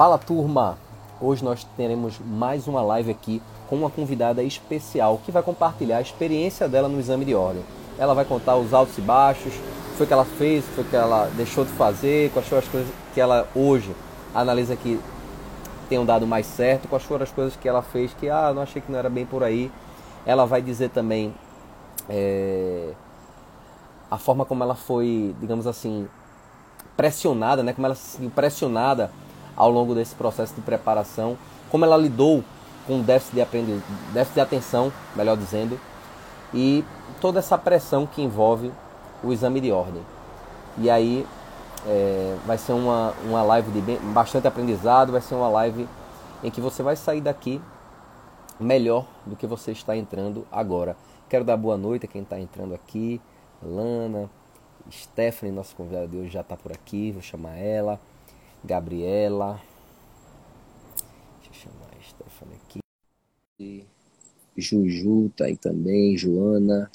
Fala turma! Hoje nós teremos mais uma live aqui com uma convidada especial que vai compartilhar a experiência dela no exame de ordem. Ela vai contar os altos e baixos, o que foi que ela fez, o que foi que ela deixou de fazer, quais foram as coisas que ela hoje analisa que tenham dado mais certo, quais foram as coisas que ela fez que, ah, não achei que não era bem por aí. Ela vai dizer também é, a forma como ela foi, digamos assim, pressionada, né? como ela se sentiu pressionada ao longo desse processo de preparação, como ela lidou com déficit de, aprendiz... déficit de atenção, melhor dizendo, e toda essa pressão que envolve o exame de ordem. E aí é, vai ser uma, uma live de bem, bastante aprendizado, vai ser uma live em que você vai sair daqui melhor do que você está entrando agora. Quero dar boa noite a quem está entrando aqui, Lana, Stephanie, nossa convidada de hoje já está por aqui, vou chamar ela. Gabriela. Deixa eu chamar a Stephanie aqui. Juju tá aí também, Joana.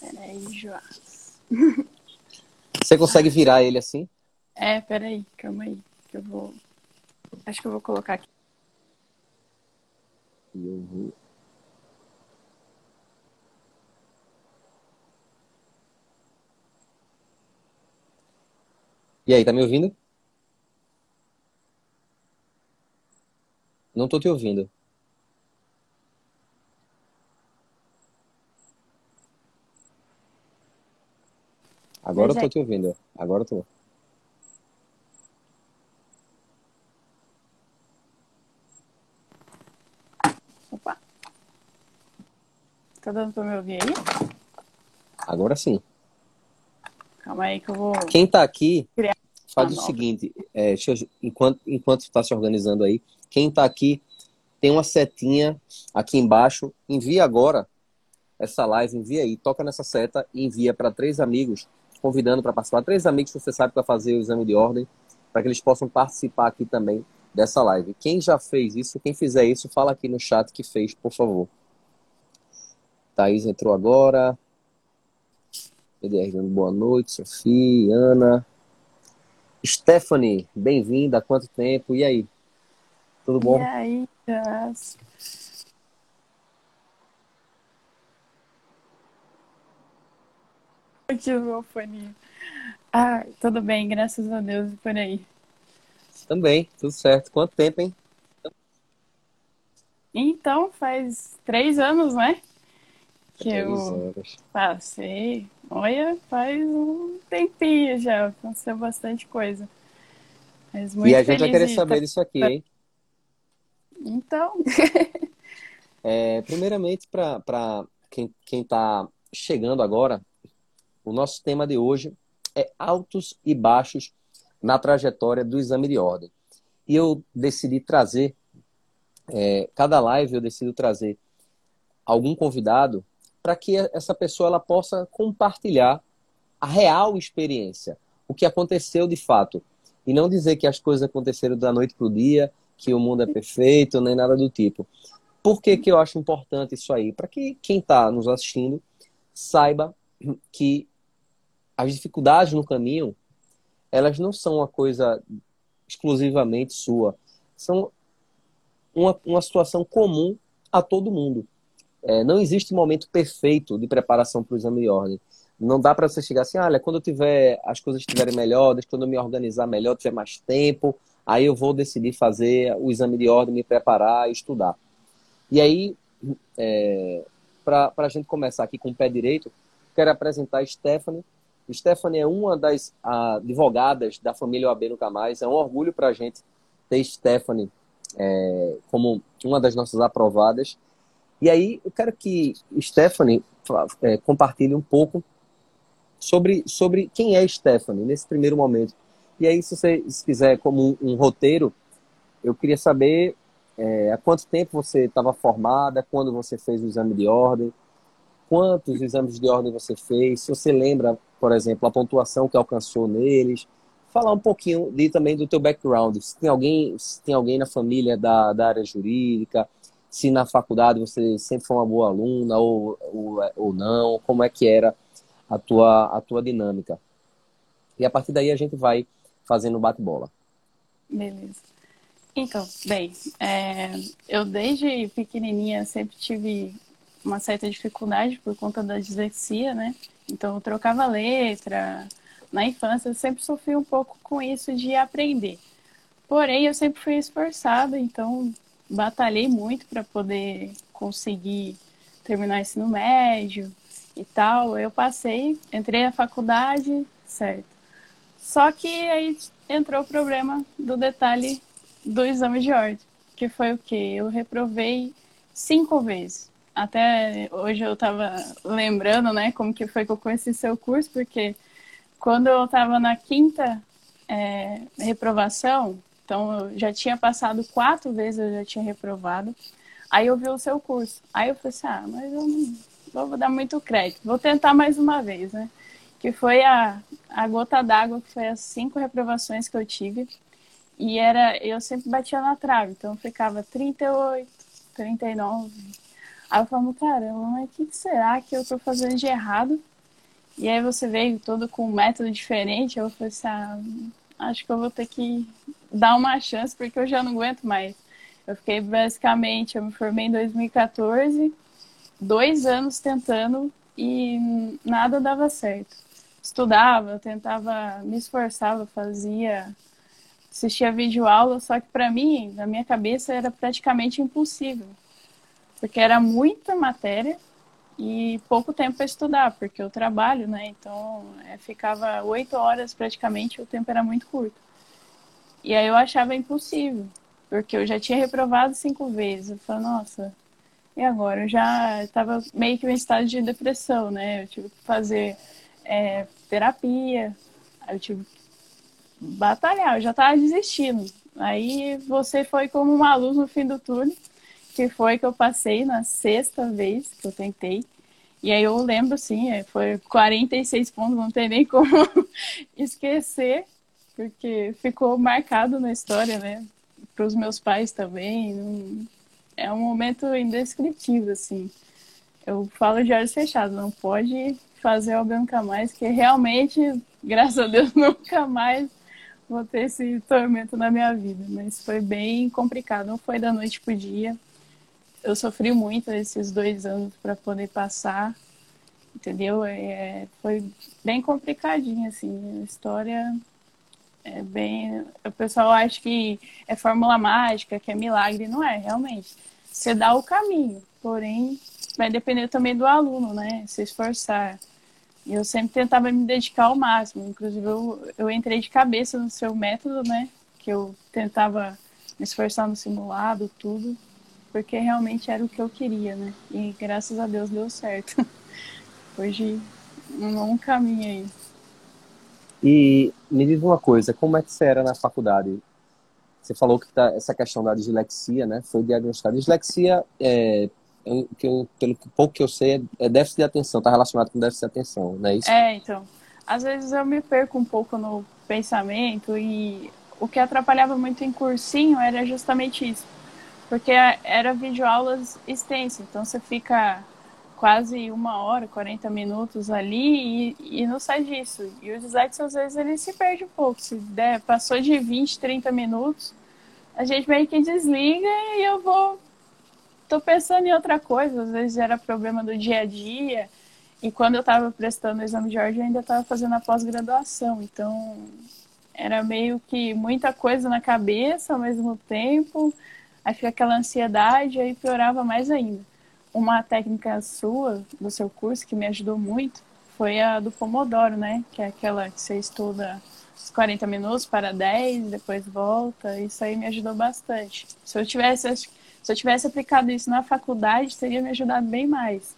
Peraí, Joás. Você consegue virar ele assim? É, peraí, calma aí. Que eu vou. Acho que eu vou colocar aqui. E eu vou. E aí, tá me ouvindo? Não tô te ouvindo. Agora eu tô te ouvindo. Agora eu tô. Opa. Tá dando pra me ouvir aí? Agora sim. Calma aí que eu vou. Quem tá aqui, faz o nova. seguinte: é, eu- enquanto, enquanto está se organizando aí, quem tá aqui tem uma setinha aqui embaixo. Envia agora essa live, envia aí, toca nessa seta e envia para três amigos, convidando para participar. Três amigos que você sabe vai fazer o exame de ordem, para que eles possam participar aqui também dessa live. Quem já fez isso, quem fizer isso, fala aqui no chat que fez, por favor. Thaís entrou agora. PDR dando boa noite, Sofia, Ana. Stephanie, bem-vinda. Há quanto tempo? E aí? Tudo bom? E aí, Joás? Que fonia. Ah, tudo bem, graças a Deus e por aí. Também, tudo certo. Quanto tempo, hein? Então, faz três anos, né? Que Três eu horas. passei. Olha, faz um tempinho já. Aconteceu bastante coisa. Mas muito E a gente vai querer saber tá- disso aqui, hein? Então, É, primeiramente, para quem está chegando agora, o nosso tema de hoje é altos e baixos na trajetória do exame de ordem. E eu decidi trazer, é, cada live eu decido trazer algum convidado para que essa pessoa ela possa compartilhar a real experiência, o que aconteceu de fato. E não dizer que as coisas aconteceram da noite para o dia, que o mundo é perfeito, nem nada do tipo. Por que, que eu acho importante isso aí? Para que quem está nos assistindo saiba que as dificuldades no caminho, elas não são uma coisa exclusivamente sua. São uma, uma situação comum a todo mundo. É, não existe momento perfeito de preparação para o exame de ordem. Não dá para você chegar assim, olha, quando eu tiver as coisas estiverem melhores, quando eu me organizar melhor, tiver mais tempo, aí eu vou decidir fazer o exame de ordem, me preparar estudar. E aí, é, para a gente começar aqui com o pé direito, quero apresentar a Stephanie. Stephanie é uma das advogadas da família OAB Nunca Mais. É um orgulho para a gente ter Stephanie é, como uma das nossas aprovadas. E aí, eu quero que Stephanie é, compartilhe um pouco sobre, sobre quem é Stephanie nesse primeiro momento. E aí, se você se quiser, como um, um roteiro, eu queria saber é, há quanto tempo você estava formada, quando você fez o exame de ordem, quantos exames de ordem você fez, se você lembra, por exemplo, a pontuação que alcançou neles, falar um pouquinho de, também do teu background, se tem alguém, se tem alguém na família da, da área jurídica, se na faculdade você sempre foi uma boa aluna ou, ou, ou não, como é que era a tua, a tua dinâmica. E a partir daí a gente vai fazendo bate-bola. Beleza. Então, bem, é, eu desde pequenininha sempre tive uma certa dificuldade por conta da dislexia, né? Então eu trocava letra. Na infância eu sempre sofri um pouco com isso de aprender. Porém, eu sempre fui esforçada, então batalhei muito para poder conseguir terminar o ensino médio e tal. Eu passei, entrei na faculdade, certo. Só que aí entrou o problema do detalhe do exame de ordem, que foi o quê? Eu reprovei cinco vezes. Até hoje eu estava lembrando, né, como que foi que eu conheci seu curso, porque quando eu estava na quinta é, reprovação, então eu já tinha passado quatro vezes, eu já tinha reprovado. Aí eu vi o seu curso. Aí eu falei assim, ah, mas eu não vou dar muito crédito, vou tentar mais uma vez, né? Que foi a, a gota d'água, que foi as cinco reprovações que eu tive. E era, eu sempre batia na trave, então ficava 38, 39. Aí eu falava, caramba, mas o que, será que eu estou fazendo de errado? E aí você veio todo com um método diferente, eu falei assim, ah, acho que eu vou ter que dar uma chance, porque eu já não aguento mais. Eu fiquei basicamente, eu me formei em 2014, dois anos tentando e nada dava certo. Estudava, tentava, me esforçava, fazia assistia vídeo aula, só que para mim, na minha cabeça, era praticamente impossível. Porque era muita matéria e pouco tempo para estudar, porque eu trabalho, né? Então, é, ficava oito horas praticamente, o tempo era muito curto. E aí eu achava impossível, porque eu já tinha reprovado cinco vezes. Eu falei, nossa, e agora? Eu já estava meio que em estado de depressão, né? Eu tive que fazer é, terapia, eu tive que batalhar, eu já estava desistindo. Aí você foi como uma luz no fim do túnel, que foi que eu passei na sexta vez que eu tentei. E aí eu lembro, sim, é, foi 46 pontos, não tem nem como esquecer, porque ficou marcado na história, né? Para os meus pais também. É um momento indescritível, assim. Eu falo de olhos fechados, não pode fazer algo nunca mais, que realmente, graças a Deus, nunca mais vou ter esse tormento na minha vida. Mas foi bem complicado, não foi da noite pro dia. Eu sofri muito esses dois anos para poder passar, entendeu? É, foi bem complicadinho, assim, a história é bem. O pessoal acha que é fórmula mágica, que é milagre, não é, realmente. Você dá o caminho, porém vai depender também do aluno, né? Se esforçar. E eu sempre tentava me dedicar ao máximo. Inclusive, eu, eu entrei de cabeça no seu método, né? Que eu tentava me esforçar no simulado, tudo, porque realmente era o que eu queria, né? E graças a Deus deu certo. Hoje, um longo caminho aí. E me diz uma coisa, como é que você era na faculdade? Você falou que tá, essa questão da dislexia, né? Foi diagnosticada. Dislexia é, que eu, pelo pouco que eu sei, é déficit de atenção, está relacionado com déficit de atenção, não é isso? É, então. Às vezes eu me perco um pouco no pensamento e o que atrapalhava muito em cursinho era justamente isso. Porque era videoaulas extensas, então você fica quase uma hora, 40 minutos ali e, e não sai disso. E o dislexo, às vezes, ele se perde um pouco. Se der, passou de 20, 30 minutos, a gente meio que desliga e eu vou tô pensando em outra coisa, às vezes era problema do dia a dia. E quando eu estava prestando o exame de ordem, eu ainda estava fazendo a pós-graduação. Então, era meio que muita coisa na cabeça ao mesmo tempo. Aí fica aquela ansiedade, aí piorava mais ainda. Uma técnica sua, do seu curso, que me ajudou muito, foi a do Pomodoro, né? Que é aquela que você estuda os 40 minutos para 10, depois volta. Isso aí me ajudou bastante. Se eu tivesse, se eu tivesse aplicado isso na faculdade, teria me ajudado bem mais.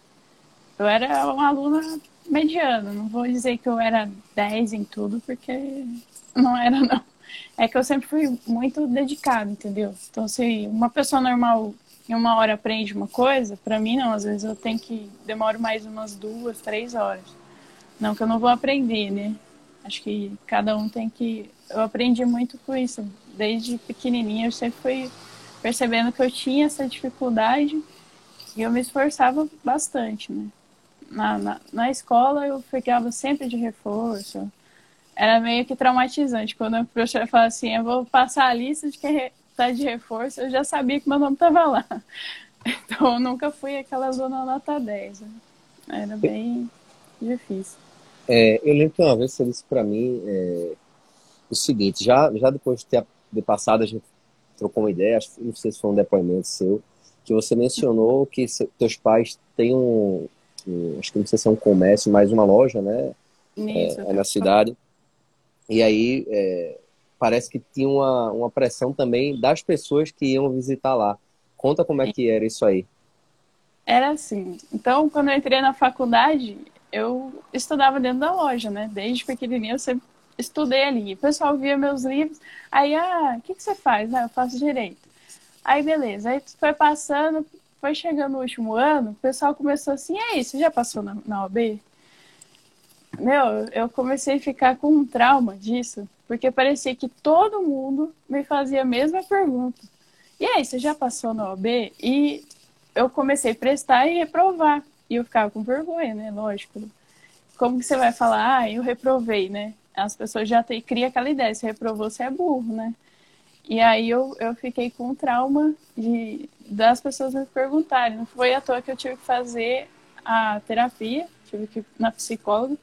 Eu era uma aluna mediana, não vou dizer que eu era 10 em tudo, porque não era, não. É que eu sempre fui muito dedicada, entendeu? Então, se uma pessoa normal em uma hora aprende uma coisa, para mim não, às vezes eu tenho que demoro mais umas duas, três horas. Não que eu não vou aprender, né? Acho que cada um tem que. Eu aprendi muito com isso. Desde pequenininha eu sempre fui percebendo que eu tinha essa dificuldade e eu me esforçava bastante, né? Na, na, na escola eu ficava sempre de reforço, era meio que traumatizante. Quando a professora falava assim, eu vou passar a lista de quem está de reforço, eu já sabia que meu nome estava lá. Então eu nunca fui aquela zona nota 10. Né? Era bem difícil. É, eu lembro que uma vez você disse para mim é, o seguinte, já, já depois de ter de passado, a gente trocou uma ideia, acho, não sei se foi um depoimento seu, que você mencionou que teus pais têm um, um, acho que não sei se é um comércio, mas uma loja, né? Isso, é, é na cidade. E aí é, parece que tinha uma, uma pressão também das pessoas que iam visitar lá. Conta como é que era isso aí. Era assim. Então, quando eu entrei na faculdade, eu estudava dentro da loja, né? Desde pequenininha eu sempre estudei ali. O pessoal via meus livros. Aí, ah, o que, que você faz? Ah, eu faço direito. Aí, beleza. Aí foi passando, foi chegando o último ano, o pessoal começou assim, aí, você já passou na, na OB? Meu, eu comecei a ficar com um trauma disso, porque parecia que todo mundo me fazia a mesma pergunta. E aí, você já passou na OB? E eu comecei a prestar e reprovar. E eu ficava com vergonha, né? Lógico. Como que você vai falar, ah, eu reprovei, né? As pessoas já têm, cria aquela ideia, se reprovou, você é burro, né? E aí eu, eu fiquei com trauma de, das pessoas me perguntarem. Não foi à toa que eu tive que fazer a terapia, tive que ir na psicóloga,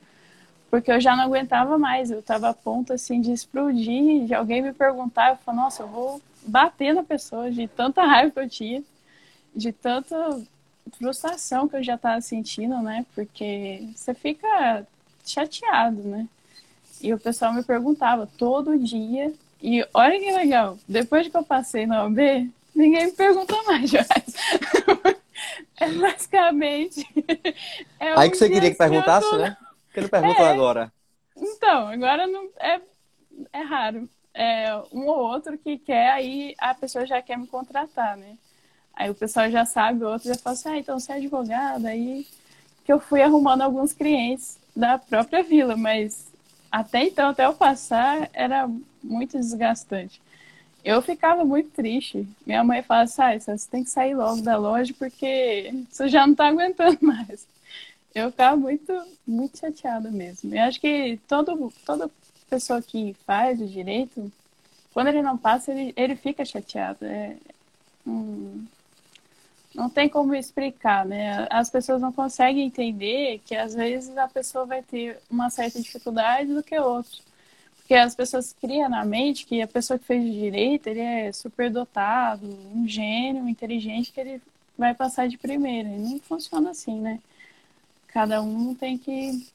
porque eu já não aguentava mais. Eu estava a ponto assim de explodir, de alguém me perguntar, eu falei, nossa, eu vou bater na pessoa de tanta raiva que eu tinha, de tanta frustração que eu já estava sentindo, né? Porque você fica chateado, né? E o pessoal me perguntava todo dia. E olha que legal, depois que eu passei na OB, ninguém me pergunta mais, É basicamente. É Aí que você queria que perguntasse, né? Que não perguntam é. agora? Então, agora não é, é raro. É um ou outro que quer, aí a pessoa já quer me contratar, né? Aí o pessoal já sabe, o outro já fala assim, ah, então você é advogada, aí que eu fui arrumando alguns clientes da própria vila, mas até então, até eu passar, era muito desgastante. Eu ficava muito triste. Minha mãe fala assim, ah, você tem que sair logo da loja porque você já não tá aguentando mais eu ficava muito, muito chateada mesmo. Eu acho que todo, toda pessoa que faz o direito, quando ele não passa, ele, ele fica chateado. É, hum, não tem como explicar, né? As pessoas não conseguem entender que às vezes a pessoa vai ter uma certa dificuldade do que outro. Porque as pessoas criam na mente que a pessoa que fez direito, ele é superdotado, um gênio, inteligente, que ele vai passar de primeira. E não funciona assim, né? Cada um tem que,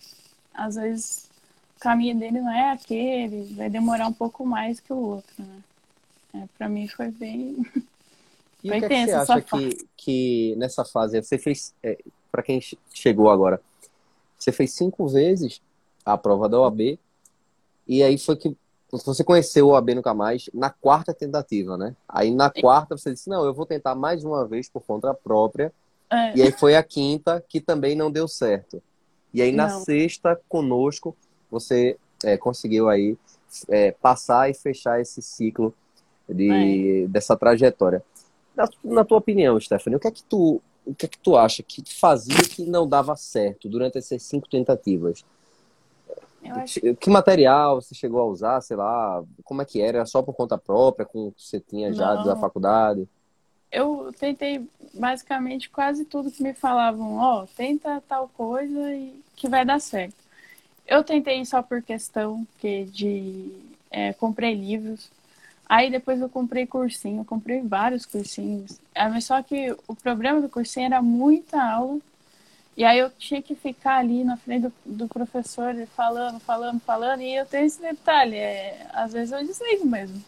às vezes, o caminho dele não é aquele, vai demorar um pouco mais que o outro, né? É, para mim foi bem. E foi o que, é que você acha que, que nessa fase você fez, é, para quem chegou agora, você fez cinco vezes a prova da OAB e aí foi que você conheceu o OAB nunca mais na quarta tentativa, né? Aí na quarta você disse, não, eu vou tentar mais uma vez por conta própria é. E aí foi a quinta que também não deu certo. E aí na não. sexta, conosco, você é, conseguiu aí é, passar e fechar esse ciclo de, é. dessa trajetória. Na, na, tua opinião, Stephanie, o que é que tu o que é que tu acha que fazia que não dava certo durante essas cinco tentativas? Acho... Que material você chegou a usar, sei lá, como é que era? Era só por conta própria, com o que você tinha já não. da faculdade? Eu tentei basicamente quase tudo que me falavam, ó, oh, tenta tal coisa e que vai dar certo. Eu tentei só por questão que de é, comprei livros. Aí depois eu comprei cursinho, eu comprei vários cursinhos. Ah, mas só que o problema do cursinho era muita aula. E aí eu tinha que ficar ali na frente do, do professor falando, falando, falando. E eu tenho esse detalhe, é, às vezes eu desligo mesmo.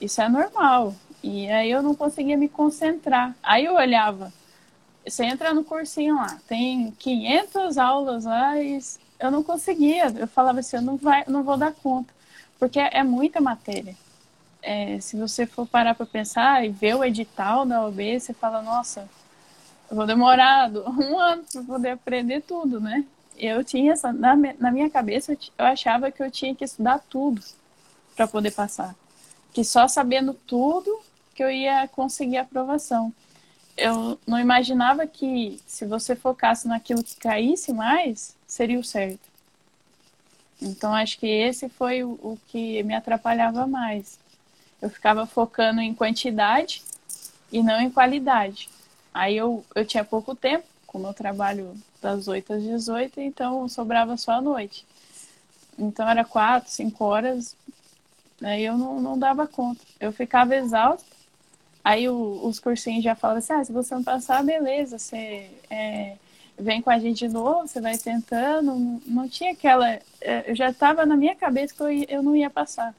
Isso é normal. E aí eu não conseguia me concentrar. Aí eu olhava, você entra no cursinho lá, tem 500 aulas lá e eu não conseguia. Eu falava assim, eu não, vai, não vou dar conta, porque é muita matéria. É, se você for parar para pensar e ver o edital da OB, você fala, nossa, eu vou demorar um ano para poder aprender tudo, né? Eu tinha essa, na, na minha cabeça, eu achava que eu tinha que estudar tudo para poder passar. Que só sabendo tudo que eu ia conseguir a aprovação. Eu não imaginava que se você focasse naquilo que caísse mais, seria o certo. Então, acho que esse foi o, que me atrapalhava mais. Eu ficava focando em quantidade e não em qualidade. Aí eu, eu tinha pouco tempo, com o meu trabalho das 8 às 18, então sobrava só à noite. Então era quatro, cinco horas, aí eu não, não dava conta. Eu ficava exausta. Aí o, os cursinhos já falam assim, ah, se você não passar, beleza, você é, vem com a gente de novo, você vai tentando. Não, tinha aquela. É, eu já estava na minha cabeça que eu, eu não ia passar.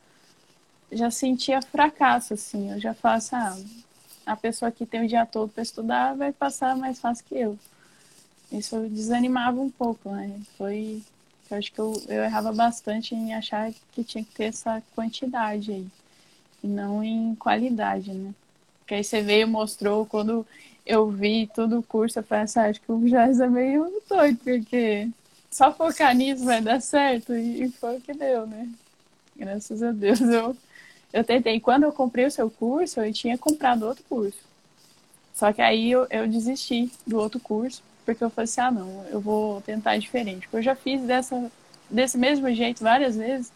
Já sentia fracasso, assim. Eu já faço, ah, a pessoa que tem o dia todo para estudar vai passar mais fácil que eu. Isso desanimava um pouco, né? Foi. Eu acho que eu, eu errava bastante em achar que tinha que ter essa quantidade aí. E não em qualidade, né? Porque aí você veio e mostrou quando eu vi todo o curso, eu falei assim, ah, acho que o Jazz é meio doido, porque só focar nisso vai dar certo. E, foi o que deu, né? Graças a Deus eu eu tentei, quando eu comprei o seu curso, eu tinha comprado outro curso. Só que aí eu, eu desisti do outro curso, porque eu falei assim, ah não, eu vou tentar diferente. Porque eu já fiz dessa, desse mesmo jeito várias vezes,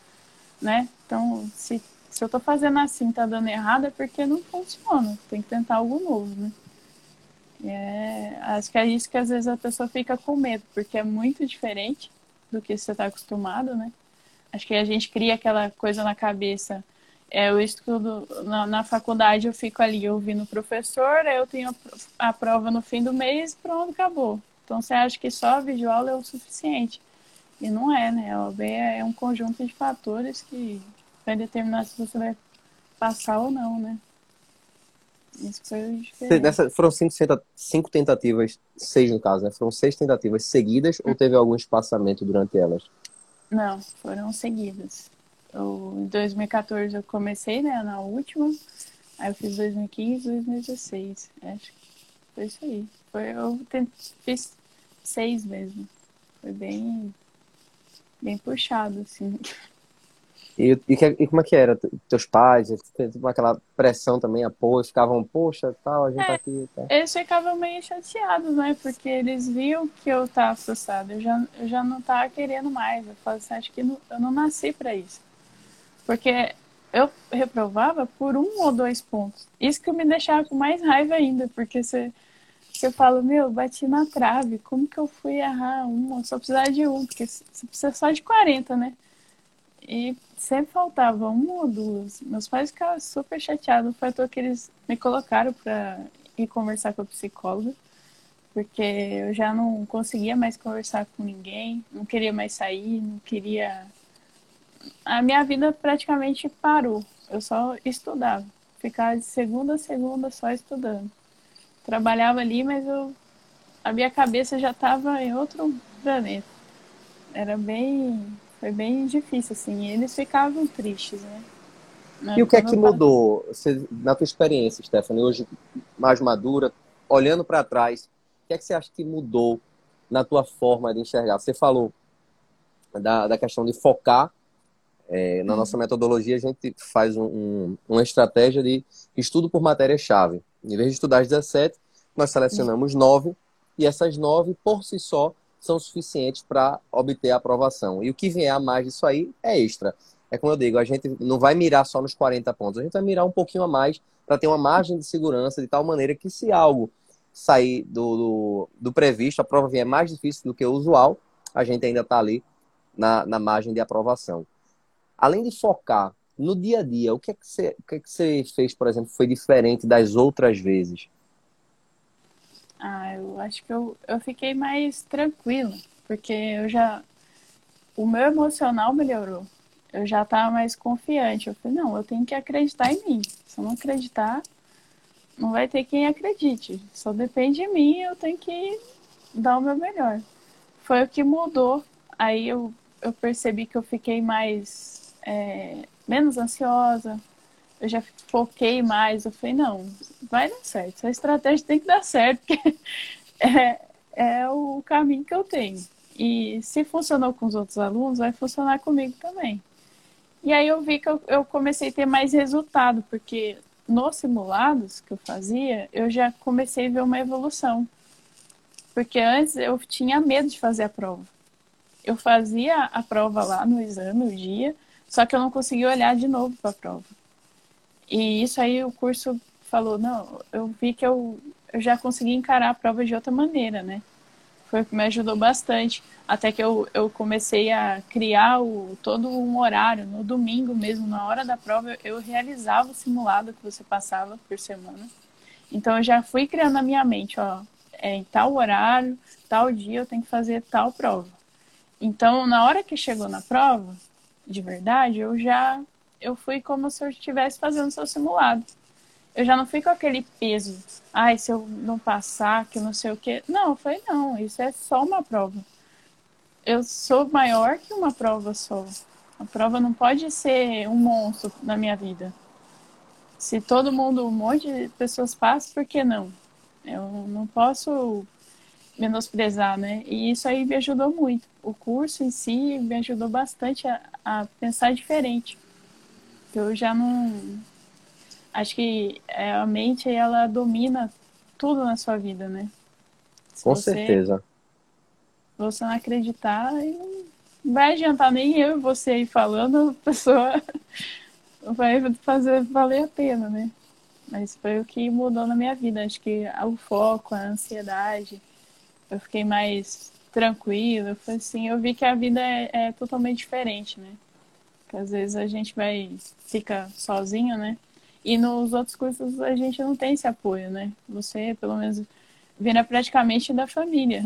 né? Então, se, se eu tô fazendo assim, tá dando errado, é porque não funciona. Tem que tentar algo novo, né? É, acho que é isso que às vezes a pessoa fica com medo, porque é muito diferente do que você está acostumado, né? Acho que a gente cria aquela coisa na cabeça é, eu estudo na, na, faculdade, eu fico ali ouvindo o professor, eu tenho a, a prova no fim do mês pronto, acabou. Então você acha que só a visual é o suficiente. E não é, né? A OB é um conjunto de fatores que vai determinar se você vai passar ou não, né? Isso foi diferente. Nessa, foram cinco, cinco tentativas, seis no caso, né? Foram seis tentativas seguidas ou teve algum espaçamento durante elas? Não, foram seguidas. Eu, em 2014 eu comecei, né, na última. Aí eu fiz 2015, 2016. Acho que foi isso aí. Foi, eu fiz seis mesmo. Foi bem, bem puxado, assim. E, e, e, como é que era? Teus pais, tipo, aquela pressão também, apoio, ficavam, poxa, tal, a gente é, tá aqui. Tá. Eles ficavam meio chateados, né? Porque eles viam que eu tava frustrada. Eu já, eu já não tava querendo mais. Eu falei assim, acho que não, eu não nasci para isso. Porque eu reprovava por um ou dois pontos. Isso que me deixava com mais raiva ainda, porque você, você fala, meu, bati na trave, como que eu fui errar uma? Só precisava de um, porque você precisa só de 40, né? E sempre faltava uma ou duas. Meus pais ficavam super chateados. Foi à que eles me colocaram para ir conversar com a psicóloga, porque eu já não conseguia mais conversar com ninguém, não queria mais sair, não queria a minha vida praticamente parou. Eu só estudava. Ficava de segunda a segunda só estudando. Trabalhava ali, mas eu, a minha cabeça já estava em outro planeta. Era bem. Foi bem difícil, assim. eles ficavam tristes, né? e o que é que mudou você, na tua experiência, Stephanie, hoje mais madura, olhando para trás, o que é que você acha que mudou na tua forma de enxergar? Você falou da, da questão de focar é, na nossa metodologia, a gente faz um, um, uma estratégia de estudo por matéria-chave. Em vez de estudar as 17, nós selecionamos 9 e essas 9, por si só, são suficientes para obter a aprovação. E o que vier a mais disso aí é extra. É como eu digo, a gente não vai mirar só nos 40 pontos, a gente vai mirar um pouquinho a mais para ter uma margem de segurança de tal maneira que se algo sair do, do, do previsto, a prova vier mais difícil do que o usual, a gente ainda está ali na, na margem de aprovação além de focar no dia a dia, o que é que você, o que é que você fez, por exemplo, foi diferente das outras vezes? Ah, eu acho que eu, eu fiquei mais tranquila, porque eu já. O meu emocional melhorou. Eu já estava mais confiante. Eu falei, não, eu tenho que acreditar em mim. Se eu não acreditar, não vai ter quem acredite. Só depende de mim, eu tenho que dar o meu melhor. Foi o que mudou. Aí eu, eu percebi que eu fiquei mais é, menos ansiosa, eu já foquei mais. Eu falei, não, vai dar certo. Essa estratégia tem que dar certo, porque é, é o caminho que eu tenho. E se funcionou com os outros alunos, vai funcionar comigo também. E aí eu vi que eu, eu comecei a ter mais resultado, porque nos simulados que eu fazia, eu já comecei a ver uma evolução. Porque antes eu tinha medo de fazer a prova. eu fazia a prova lá no exame, o dia, só que eu não conseguia olhar de novo para a prova. E isso aí o curso falou, não, eu vi que eu, eu já consegui encarar a prova de outra maneira, né? Foi o que me ajudou bastante. Até que eu, eu comecei a criar o, todo um horário. No domingo mesmo, na hora da prova, eu realizava o simulado que você passava por semana. Então eu já fui criando na minha mente, ó, é, em tal horário, tal dia eu tenho que fazer tal prova. Então, na hora que chegou na prova, de verdade, eu já eu fui como se eu estivesse fazendo seu simulado. Eu já não fui com aquele peso. Ai, se eu não passar, que não sei o quê. Não, foi não, isso é só uma prova. Eu sou maior que uma prova só. A prova não pode ser um monstro na minha vida. Se todo mundo, um monte de pessoas passam, por que não? Eu não posso menosprezar, né? E isso aí me ajudou muito. O curso em si me ajudou bastante a, a pensar diferente. Eu já não. Acho que é, a mente ela domina tudo na sua vida, né? Se Com você, certeza. Você não acreditar, não vai adiantar nem eu e você aí falando, a pessoa vai fazer valer a pena, né? Mas foi o que mudou na minha vida. Acho que o foco, a ansiedade, eu fiquei mais tranquila. Foi assim, eu vi que a vida é, é totalmente diferente, né? Que às vezes a gente vai, fica sozinho, né? E nos outros cursos a gente não tem esse apoio, né? Você, pelo menos, vira praticamente da família.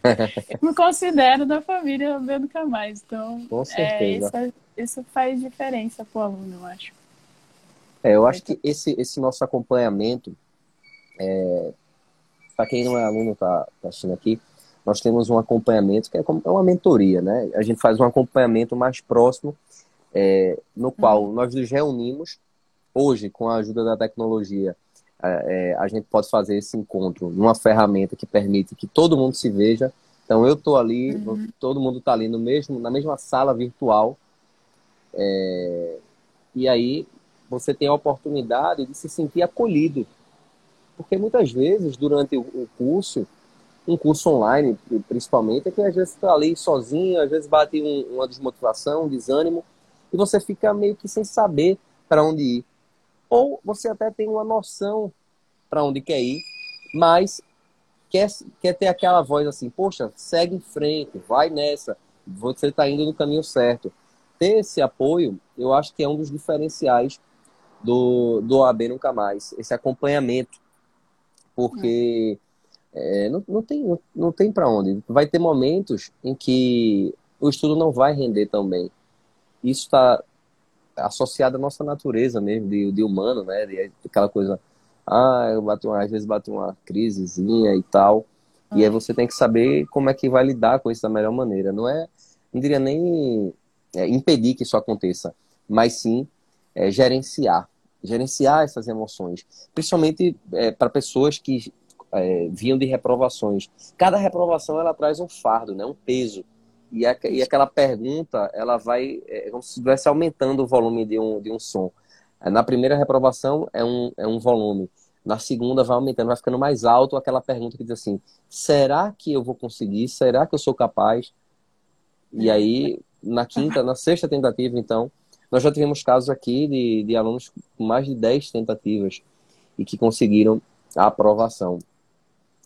eu me considero da família nunca mais. Então, Com certeza. É, isso, isso faz diferença pro aluno, eu acho. É, eu acho que esse, esse nosso acompanhamento, é, para quem não é aluno tá, tá assistindo aqui, nós temos um acompanhamento que é, como, é uma mentoria, né? A gente faz um acompanhamento mais próximo, é, no qual uhum. nós nos reunimos hoje com a ajuda da tecnologia. É, é, a gente pode fazer esse encontro numa ferramenta que permite que todo mundo se veja. Então eu estou ali, uhum. todo mundo está ali no mesmo, na mesma sala virtual. É, e aí você tem a oportunidade de se sentir acolhido. Porque muitas vezes, durante o curso, um curso online, principalmente, é que às vezes está ali sozinho, às vezes bate um, uma desmotivação, um desânimo, e você fica meio que sem saber para onde ir. Ou você até tem uma noção para onde quer ir, mas quer, quer ter aquela voz assim, poxa, segue em frente, vai nessa, você está indo no caminho certo. Ter esse apoio, eu acho que é um dos diferenciais do, do OAB Nunca Mais, esse acompanhamento. Porque é, não, não tem, não, não tem para onde. Vai ter momentos em que o estudo não vai render tão bem. Isso está associado à nossa natureza mesmo, de, de humano, né? De, aquela coisa, ah, eu bato uma, às vezes bate uma crisezinha e tal. E aí você tem que saber como é que vai lidar com isso da melhor maneira. Não é, não diria nem é, impedir que isso aconteça, mas sim é, gerenciar, gerenciar essas emoções, principalmente é, para pessoas que é, vinham de reprovações. Cada reprovação ela traz um fardo, né, um peso. E, a, e aquela pergunta ela vai é como se estivesse aumentando o volume de um, de um som. Na primeira reprovação é um, é um volume. Na segunda vai aumentando, vai ficando mais alto aquela pergunta que diz assim: será que eu vou conseguir? Será que eu sou capaz? E aí, na quinta, na sexta tentativa, então, nós já tivemos casos aqui de, de alunos com mais de 10 tentativas e que conseguiram a aprovação.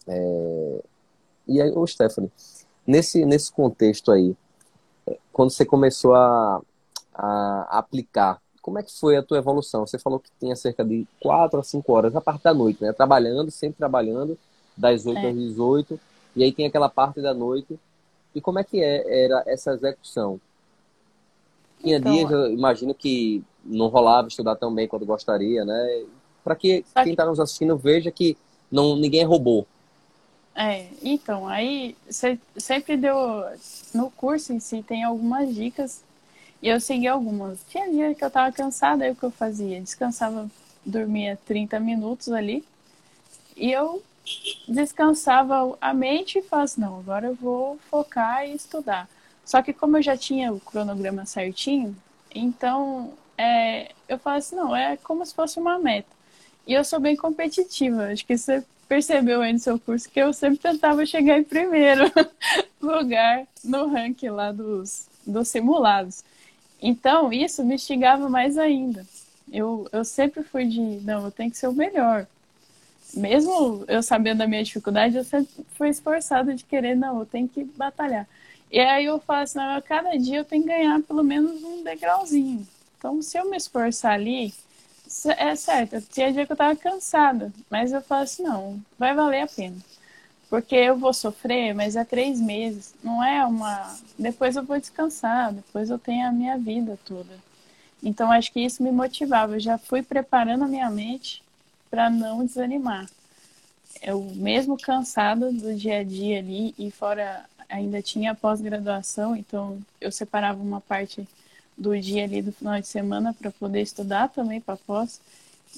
É... E aí, ô Stephanie, nesse, nesse contexto aí, é, quando você começou a, a aplicar, como é que foi a tua evolução? Você falou que tinha cerca de 4 a 5 horas a parte da noite, né? Trabalhando, sempre trabalhando, das 8 é. às 18, e aí tem aquela parte da noite. E como é que é, era essa execução? Tinha então, dias, eu imagino que não rolava estudar tão bem quanto gostaria, né? Para que quem está nos assistindo veja que não ninguém é robô. É, então, aí você sempre deu. No curso em si tem algumas dicas e eu segui algumas. Tinha dia que eu tava cansada, aí o que eu fazia? Descansava, dormia 30 minutos ali e eu descansava a mente e falava assim, não, agora eu vou focar e estudar. Só que como eu já tinha o cronograma certinho, então é, eu falo assim, não, é como se fosse uma meta. E eu sou bem competitiva, acho que você percebeu aí no seu curso que eu sempre tentava chegar em primeiro lugar no ranking lá dos, dos simulados. Então, isso me instigava mais ainda. Eu, eu sempre fui de, não, eu tenho que ser o melhor. Mesmo eu sabendo da minha dificuldade, eu sempre fui esforçada de querer, não, eu tenho que batalhar. E aí eu falo assim, não, cada dia eu tenho que ganhar pelo menos um degrauzinho. Então, se eu me esforçar ali, é certo, tinha dia que eu tava cansada, mas eu falo assim, não, vai valer a pena. Porque eu vou sofrer, mas é três meses, não é uma. Depois eu vou descansar, depois eu tenho a minha vida toda. Então acho que isso me motivava. Eu já fui preparando a minha mente para não desanimar. Eu mesmo cansada do dia a dia ali e fora ainda tinha pós-graduação, então eu separava uma parte do dia ali do final de semana para poder estudar também para pós.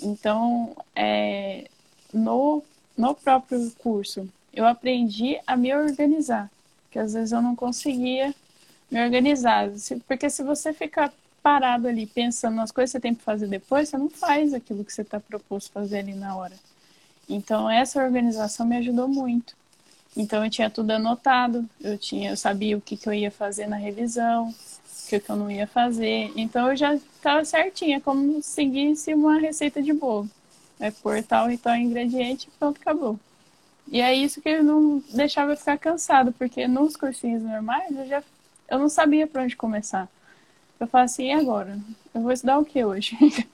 Então, é, no, no próprio curso, eu aprendi a me organizar, que às vezes eu não conseguia me organizar. Porque se você ficar parado ali pensando nas coisas que você tem para fazer depois, você não faz aquilo que você está proposto fazer ali na hora. Então, essa organização me ajudou muito. Então, eu tinha tudo anotado, eu, tinha, eu sabia o que, que eu ia fazer na revisão, que, eu não ia fazer. Então eu já estava certinha, como se seguisse uma receita de bolo. É pôr tal e tal ingrediente pronto, acabou. E é isso que não deixava eu ficar cansado, porque nos cursinhos normais eu já eu não sabia para onde começar. Eu falava assim, e agora? Eu vou estudar o que hoje?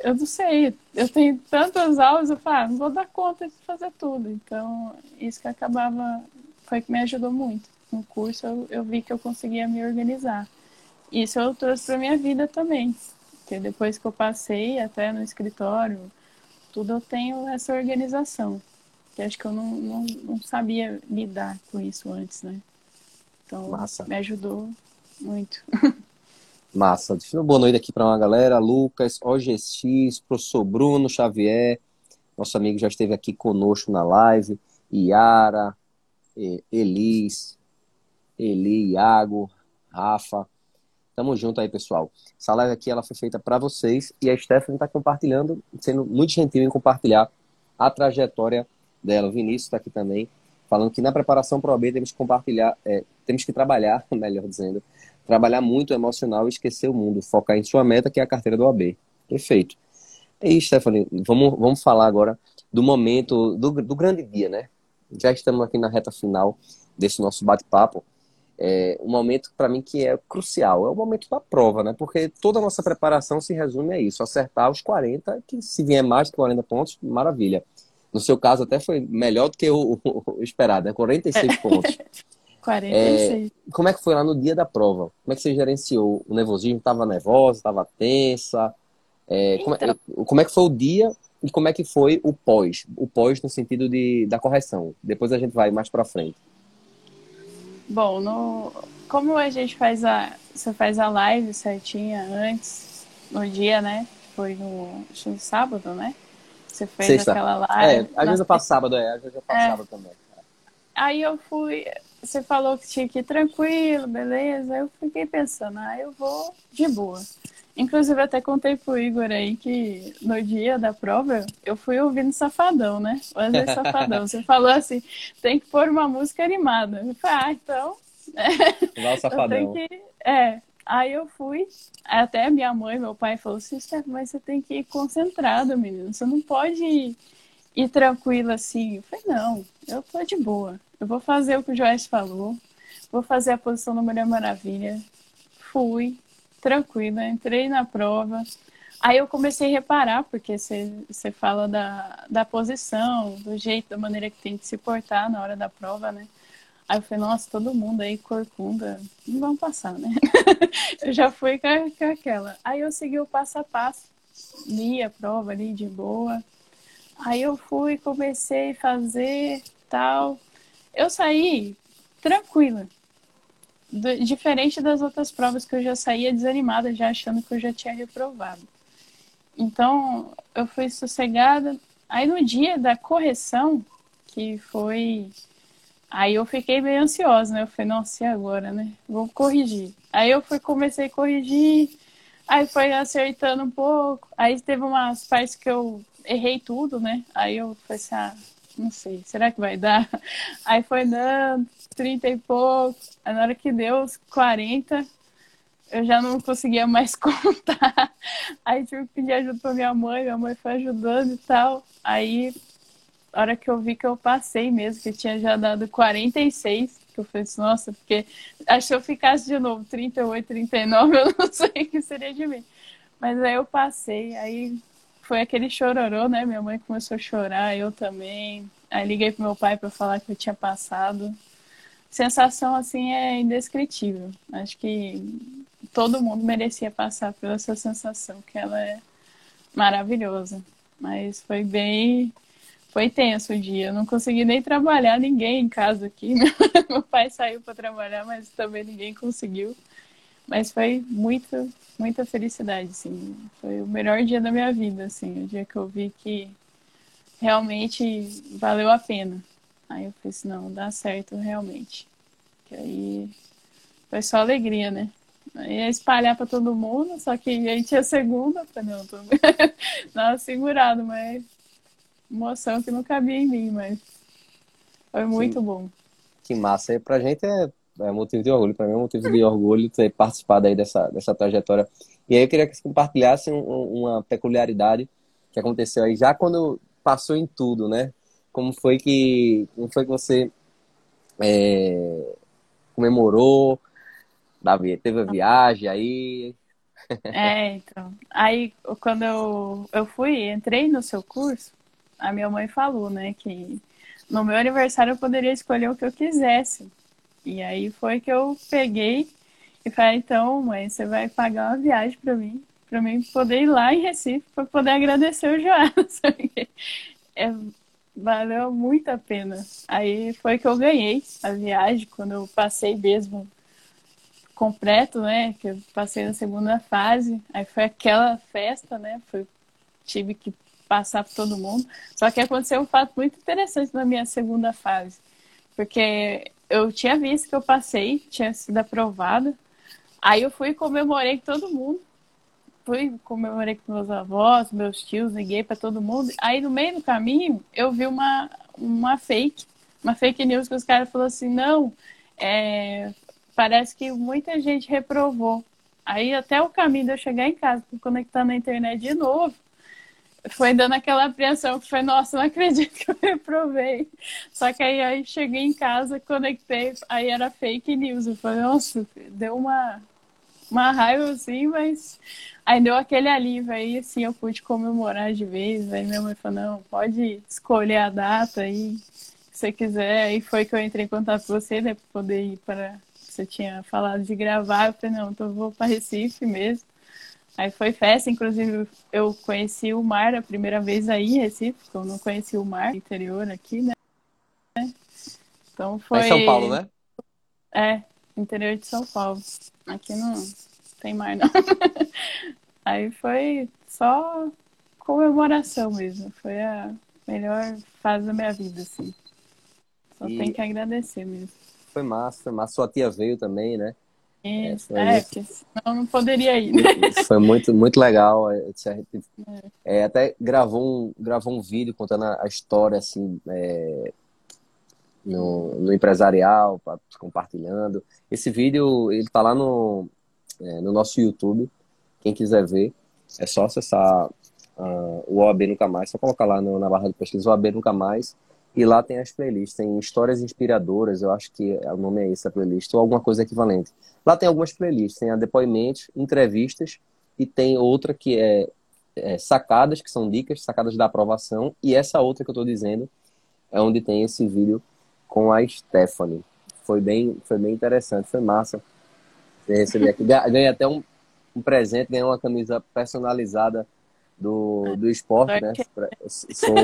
eu não sei, eu tenho tantas aulas, eu falo, ah, não vou dar conta de fazer tudo. Então, isso que acabava, foi que me ajudou muito. No curso eu, eu vi que eu conseguia me organizar isso eu trouxe para minha vida também. Porque depois que eu passei até no escritório, tudo eu tenho essa organização. Que acho que eu não, não, não sabia lidar com isso antes, né? Então, Massa. me ajudou muito. Massa. Deixa eu boa noite aqui para uma galera. Lucas, OGX, professor Bruno Xavier, nosso amigo já esteve aqui conosco na live. Iara, Elis, Eli, Iago, Rafa. Tamo junto aí, pessoal. Essa live aqui ela foi feita para vocês e a Stephanie está compartilhando, sendo muito gentil em compartilhar a trajetória dela. O Vinícius está aqui também, falando que na preparação para o AB temos que compartilhar, é, temos que trabalhar, melhor dizendo, trabalhar muito o emocional e esquecer o mundo, focar em sua meta, que é a carteira do AB. Perfeito. E Stephanie, vamos, vamos falar agora do momento, do, do grande dia, né? Já estamos aqui na reta final desse nosso bate-papo é um momento para mim que é crucial, é o momento da prova, né? Porque toda a nossa preparação se resume a isso, acertar os 40, que se vier mais de 40 pontos, maravilha. No seu caso até foi melhor do que o, o esperado, né? 46 é. pontos. 46. É, como é que foi lá no dia da prova? Como é que você gerenciou o nervosismo? Estava nervosa, estava tensa? É, então... como, é, como é que foi o dia e como é que foi o pós? O pós no sentido de, da correção. Depois a gente vai mais para frente. Bom, no, como a gente faz a. Você faz a live certinha antes, no dia, né? Foi no, no sábado, né? Você fez Sexta. aquela live. É, às vezes eu faço sábado, é, às vezes eu faço é. sábado também. Aí eu fui, você falou que tinha que ir tranquilo, beleza. Eu fiquei pensando, ah, eu vou de boa. Inclusive, até contei pro Igor aí que no dia da prova eu fui ouvindo Safadão, né? Wesley Safadão. Você falou assim: tem que pôr uma música animada. Eu falei, ah, então. É, o Safadão. Que... É. Aí eu fui, até minha mãe, meu pai falou assim: mas você tem que ir concentrado, menino. Você não pode ir, ir tranquilo assim. Eu falei: não, eu tô de boa. Eu vou fazer o que o Joyce falou, vou fazer a posição da Mulher Maravilha. Fui, tranquila, entrei na prova. Aí eu comecei a reparar, porque você fala da, da posição, do jeito, da maneira que tem que se portar na hora da prova, né? Aí eu falei, nossa, todo mundo aí, corcunda, não vão passar, né? eu já fui com, com aquela. Aí eu segui o passo a passo, li a prova ali de boa. Aí eu fui, comecei a fazer tal. Eu saí tranquila, diferente das outras provas que eu já saía desanimada, já achando que eu já tinha reprovado. Então, eu fui sossegada. Aí no dia da correção, que foi. Aí eu fiquei meio ansiosa, né? Eu falei, nossa, e agora, né? Vou corrigir. Aí eu fui, comecei a corrigir, aí foi acertando um pouco. Aí teve umas partes que eu errei tudo, né? Aí eu falei assim, ah, não sei, será que vai dar? Aí foi dando 30 e pouco. Aí na hora que deu os 40, eu já não conseguia mais contar. Aí tive que pedir ajuda pra minha mãe, minha mãe foi ajudando e tal. Aí, a hora que eu vi que eu passei mesmo, que tinha já dado 46, que eu falei assim, nossa, porque acho que eu ficasse de novo 38, 39, eu não sei o que seria de mim. Mas aí eu passei, aí foi aquele chororô, né? Minha mãe começou a chorar, eu também. Aí liguei pro meu pai para falar que eu tinha passado. Sensação assim é indescritível. Acho que todo mundo merecia passar por essa sensação, que ela é maravilhosa. Mas foi bem. Foi tenso o dia. Eu não consegui nem trabalhar ninguém em casa aqui. Né? Meu pai saiu para trabalhar, mas também ninguém conseguiu. Mas foi muito, muita felicidade, assim. Foi o melhor dia da minha vida, assim. O dia que eu vi que realmente valeu a pena. Aí eu falei assim, não, dá certo realmente. Que aí foi só alegria, né? Ia espalhar para todo mundo, só que aí tinha segunda, falei, não, tô dava segurado, mas emoção que não cabia em mim, mas foi muito que, bom. Que massa. E pra gente é é motivo de orgulho, para mim é motivo de orgulho ter participado aí dessa, dessa trajetória. E aí eu queria que você compartilhasse um, uma peculiaridade que aconteceu aí já quando passou em tudo, né? Como foi que, como foi que você é, comemorou, Davi, teve a viagem aí? É, então. Aí quando eu, eu fui, entrei no seu curso, a minha mãe falou, né, que no meu aniversário eu poderia escolher o que eu quisesse. E aí foi que eu peguei e falei, então, mãe, você vai pagar uma viagem para mim, para mim poder ir lá em Recife para poder agradecer o Joás. é, valeu muito a pena. Aí foi que eu ganhei a viagem quando eu passei mesmo completo, né? Que eu passei na segunda fase. Aí foi aquela festa, né? Foi, tive que passar por todo mundo. Só que aconteceu um fato muito interessante na minha segunda fase. Porque eu tinha visto que eu passei, tinha sido aprovada. Aí eu fui e comemorei com todo mundo. Fui, comemorei com meus avós, meus tios, liguei para todo mundo. Aí no meio do caminho eu vi uma, uma fake, uma fake news que os caras falaram assim, não, é, parece que muita gente reprovou. Aí até o caminho de eu chegar em casa, conectar na internet de novo, foi dando aquela apreensão que foi, nossa, não acredito que eu reprovei. Só que aí, aí cheguei em casa, conectei, aí era fake news. Eu falei, nossa, deu uma, uma raiva assim, mas aí deu aquele alívio aí, assim, eu pude comemorar de vez. Aí minha mãe falou, não, pode escolher a data aí, se você quiser. Aí foi que eu entrei em contato com você, né, para poder ir para. Você tinha falado de gravar, eu falei, não, então eu vou para Recife mesmo. Aí foi festa, inclusive eu conheci o mar a primeira vez aí em Recife, porque eu não conheci o mar interior aqui, né? Então foi. É em São Paulo, né? É, interior de São Paulo. Aqui não tem mar, não. aí foi só comemoração mesmo. Foi a melhor fase da minha vida, assim. Só e... tem que agradecer mesmo. Foi massa, foi massa. Sua tia veio também, né? Isso, é, é porque senão não poderia ir. Né? Foi muito, muito legal. É, é, até gravou um, gravou um vídeo contando a história, assim, é, no, no empresarial, compartilhando. Esse vídeo, ele tá lá no, é, no nosso YouTube. Quem quiser ver, é só acessar uh, o OAB Nunca Mais, só colocar lá no, na barra de pesquisa OAB Nunca Mais e lá tem as playlists, tem histórias inspiradoras, eu acho que o nome é esse, a playlist, ou alguma coisa equivalente. Lá tem algumas playlists, tem a depoimentos, entrevistas, e tem outra que é, é sacadas, que são dicas, sacadas da aprovação, e essa outra que eu estou dizendo é onde tem esse vídeo com a Stephanie. Foi bem, foi bem interessante, foi massa. Receber aqui. Ganhei até um, um presente, ganhei uma camisa personalizada do, do esporte, né? Sou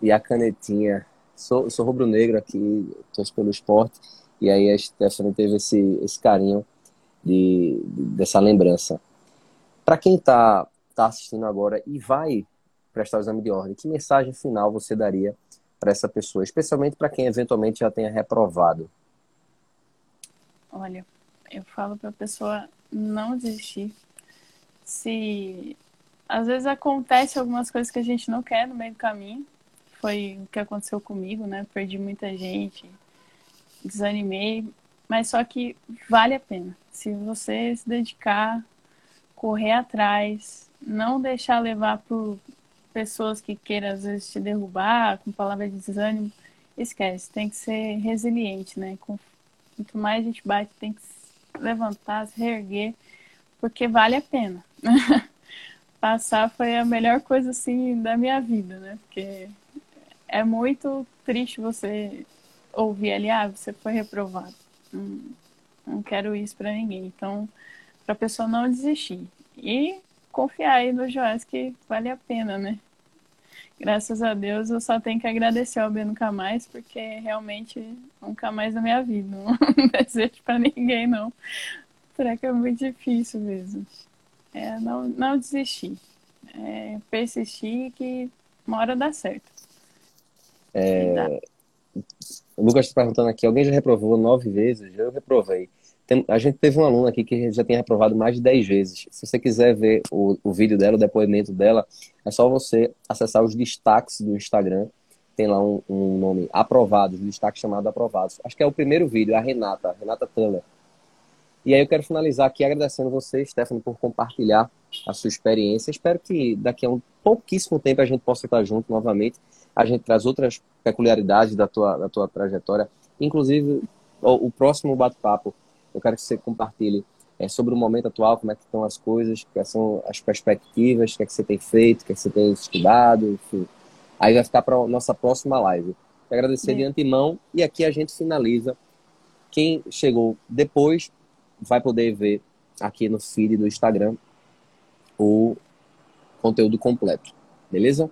e a canetinha. Sou, sou rubro-negro aqui, torço pelo esporte, e aí a Stephanie teve esse, esse carinho de, de dessa lembrança. Para quem está tá assistindo agora e vai prestar o exame de ordem, que mensagem final você daria para essa pessoa, especialmente para quem eventualmente já tenha reprovado? Olha, eu falo para a pessoa não desistir. Se às vezes acontece algumas coisas que a gente não quer no meio do caminho, foi o que aconteceu comigo, né? Perdi muita gente, desanimei, mas só que vale a pena. Se você se dedicar, correr atrás, não deixar levar por pessoas que queiram às vezes te derrubar com palavras de desânimo, esquece, tem que ser resiliente, né? Quanto mais a gente bate, tem que levantar, se reerguer, porque vale a pena. Passar foi a melhor coisa assim da minha vida, né? Porque é muito triste você ouvir ali, ah, você foi reprovado. Não, quero isso para ninguém. Então, para a pessoa não desistir. E confiar aí no Joás que vale a pena, né? Graças a Deus eu só tenho que agradecer ao B Nunca Mais, porque realmente nunca mais na minha vida. Não desejo para ninguém, não. Será que é muito difícil mesmo. É não, não desistir. É persistir que uma hora dá certo. É... O Lucas está perguntando aqui, alguém já reprovou nove vezes? Eu reprovei. Tem, a gente teve um aluno aqui que já tem reprovado mais de dez vezes. Se você quiser ver o, o vídeo dela, o depoimento dela, é só você acessar os destaques do Instagram. Tem lá um, um nome aprovados, um destaque chamado aprovados. Acho que é o primeiro vídeo, é a Renata, Renata Tuller. E aí eu quero finalizar aqui agradecendo você, Stephanie, por compartilhar a sua experiência. Espero que daqui a um pouquíssimo tempo a gente possa estar junto novamente a gente traz outras peculiaridades da tua, da tua trajetória. Inclusive, o, o próximo bate-papo, eu quero que você compartilhe é, sobre o momento atual, como é que estão as coisas, quais são as perspectivas, o que é que você tem feito, o que é que você tem estudado, enfim. Aí vai ficar para a nossa próxima live. Agradecer é. de antemão e aqui a gente finaliza. Quem chegou depois vai poder ver aqui no feed do Instagram o conteúdo completo. Beleza?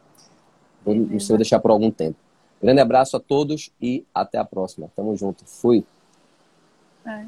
Isso eu vou deixar por algum tempo. Grande abraço a todos e até a próxima. Tamo junto. Fui. É.